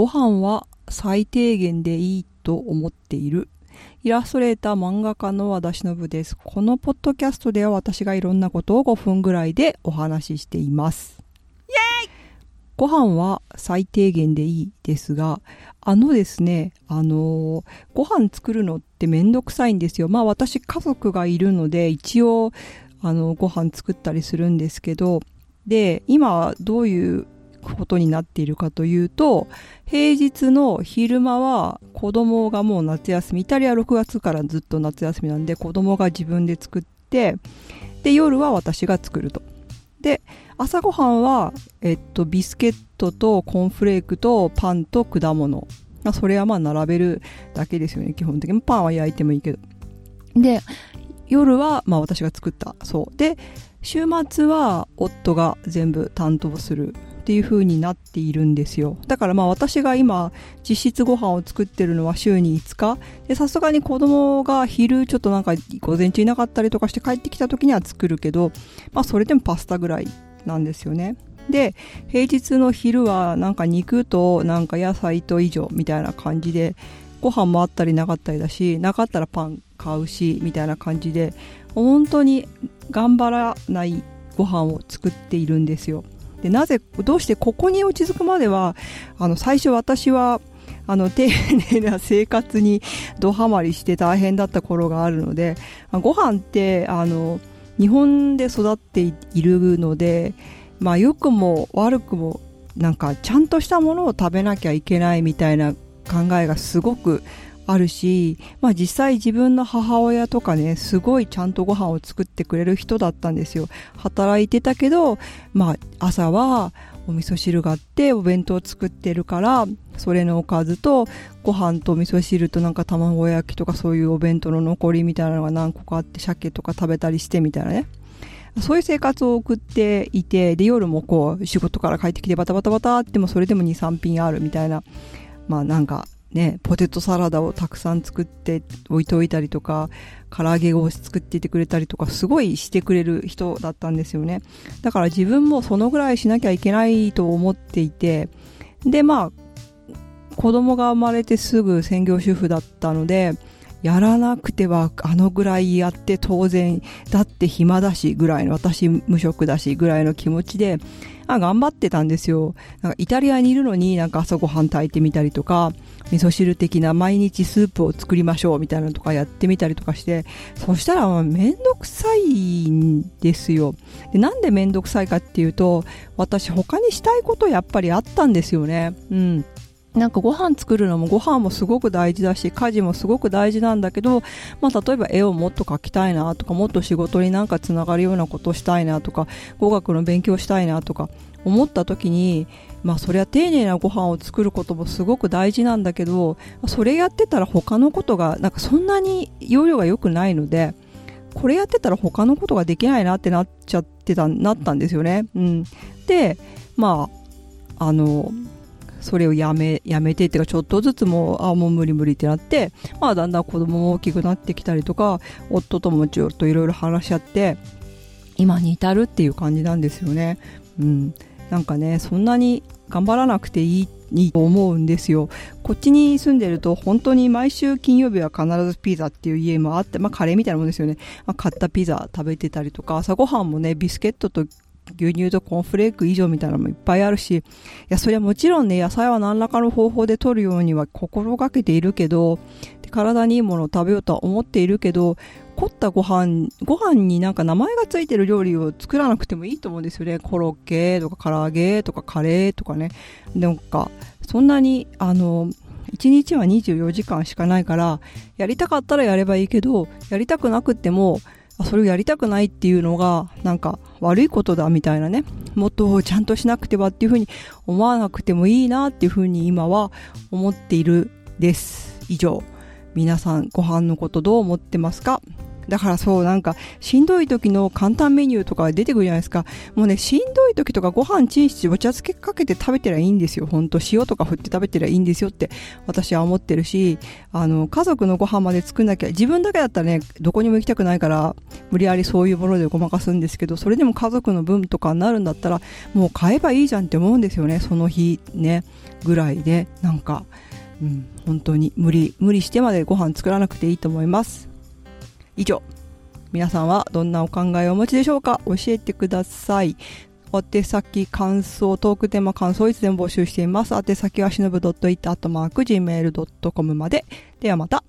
ご飯は最低限でいいと思っている。イラストレーター漫画家の和田忍です。このポッドキャストでは私がいろんなことを5分ぐらいでお話ししています。イェーイご飯は最低限でいいですが、あのですね、あのー、ご飯作るのってめんどくさいんですよ。まあ私家族がいるので一応、あの、ご飯作ったりするんですけど、で、今どういうことになっているかというと、平日の昼間は子供がもう夏休み、イタリア6月からずっと夏休みなんで子供が自分で作って、で、夜は私が作ると。で、朝ごはんは、えっと、ビスケットとコーンフレークとパンと果物。まあ、それはまあ並べるだけですよね、基本的に。パンは焼いてもいいけど。で、夜はまあ私が作った。そう。で、週末は夫が全部担当するっていう風になっているんですよ。だからまあ私が今実質ご飯を作ってるのは週に5日。で、さすがに子供が昼ちょっとなんか午前中いなかったりとかして帰ってきた時には作るけど、まあそれでもパスタぐらいなんですよね。で、平日の昼はなんか肉となんか野菜と以上みたいな感じで、ご飯もあったりなかったりだし、なかったらパン買うし、みたいな感じで、本当に頑張らないご飯を作っているんですよ。でなぜどうしてここに落ち着くまではあの最初私はあの丁寧な生活にどハマりして大変だった頃があるのでご飯ってあの日本で育っているので、まあ、良くも悪くもなんかちゃんとしたものを食べなきゃいけないみたいな考えがすごくあるし、まあ実際自分の母親とかね、すごいちゃんとご飯を作ってくれる人だったんですよ。働いてたけど、まあ朝はお味噌汁があってお弁当作ってるから、それのおかずとご飯と味噌汁となんか卵焼きとかそういうお弁当の残りみたいなのが何個かあって鮭とか食べたりしてみたいなね。そういう生活を送っていて、で、夜もこう、仕事から帰ってきてバタバタバタってもそれでも2、3品あるみたいな、まあなんか、ね、ポテトサラダをたくさん作って置いておいたりとか、唐揚げを作っていてくれたりとか、すごいしてくれる人だったんですよね。だから自分もそのぐらいしなきゃいけないと思っていて、で、まあ、子供が生まれてすぐ専業主婦だったので、やらなくてはあのぐらいやって当然、だって暇だしぐらいの、私無職だしぐらいの気持ちで、あ頑張ってたんですよ。なんかイタリアにいるのになんか朝ごはん炊いてみたりとか、味噌汁的な毎日スープを作りましょうみたいなのとかやってみたりとかして、そしたらめんどくさいんですよ。でなんでめんどくさいかっていうと、私他にしたいことやっぱりあったんですよね。うん。なんかご飯作るのもご飯もすごく大事だし家事もすごく大事なんだけど、まあ、例えば絵をもっと描きたいなとかもっと仕事になんかつながるようなことをしたいなとか語学の勉強したいなとか思った時にまあそれは丁寧なご飯を作ることもすごく大事なんだけどそれやってたら他のことがなんかそんなに容量が良くないのでこれやってたら他のことができないなってなっちゃってたなったんですよね。うん、でまああのそれをやめ、やめてっていうか、ちょっとずつもう、あ、もう無理無理ってなって、まあ、だんだん子供も大きくなってきたりとか、夫ともちょっといろいろ話し合って、今に至るっていう感じなんですよね。うん。なんかね、そんなに頑張らなくていいいいと思うんですよ。こっちに住んでると本当に毎週金曜日は必ずピザっていう家もあって、まあカレーみたいなもんですよね。まあ、買ったピザ食べてたりとか、朝ごはんもね、ビスケットと牛乳とコーンフレーク以上みたいなのもいっぱいあるし、いや、そりゃもちろんね、野菜は何らかの方法で取るようには心がけているけど、体にいいものを食べようとは思っているけど、凝ったご飯、ご飯になんか名前がついてる料理を作らなくてもいいと思うんですよね。コロッケとか唐揚げとかカレーとかね。なんか、そんなに、あの、1日は24時間しかないから、やりたかったらやればいいけど、やりたくなくっても、それをやりたくないっていうのがなんか悪いことだみたいなね。もっとちゃんとしなくてはっていうふうに思わなくてもいいなっていうふうに今は思っているです。以上。皆さんご飯のことどう思ってますか？だからそう、なんか、しんどい時の簡単メニューとか出てくるじゃないですか。もうね、しんどい時とかご飯チンしてお茶漬けかけて食べてりゃいいんですよ。ほんと、塩とか振って食べてりゃいいんですよって、私は思ってるし、あの、家族のご飯まで作んなきゃ、自分だけだったらね、どこにも行きたくないから、無理やりそういうものでごまかすんですけど、それでも家族の分とかになるんだったら、もう買えばいいじゃんって思うんですよね、その日ね、ぐらいで、なんか、うん、本当に無理、無理してまでご飯作らなくていいと思います。以上。皆さんはどんなお考えをお持ちでしょうか？教えてください。お手先、感想、トークテーマ、感想いつでも募集しています。宛先はしのぶ .it、あとマーク、gmail.com まで。ではまた。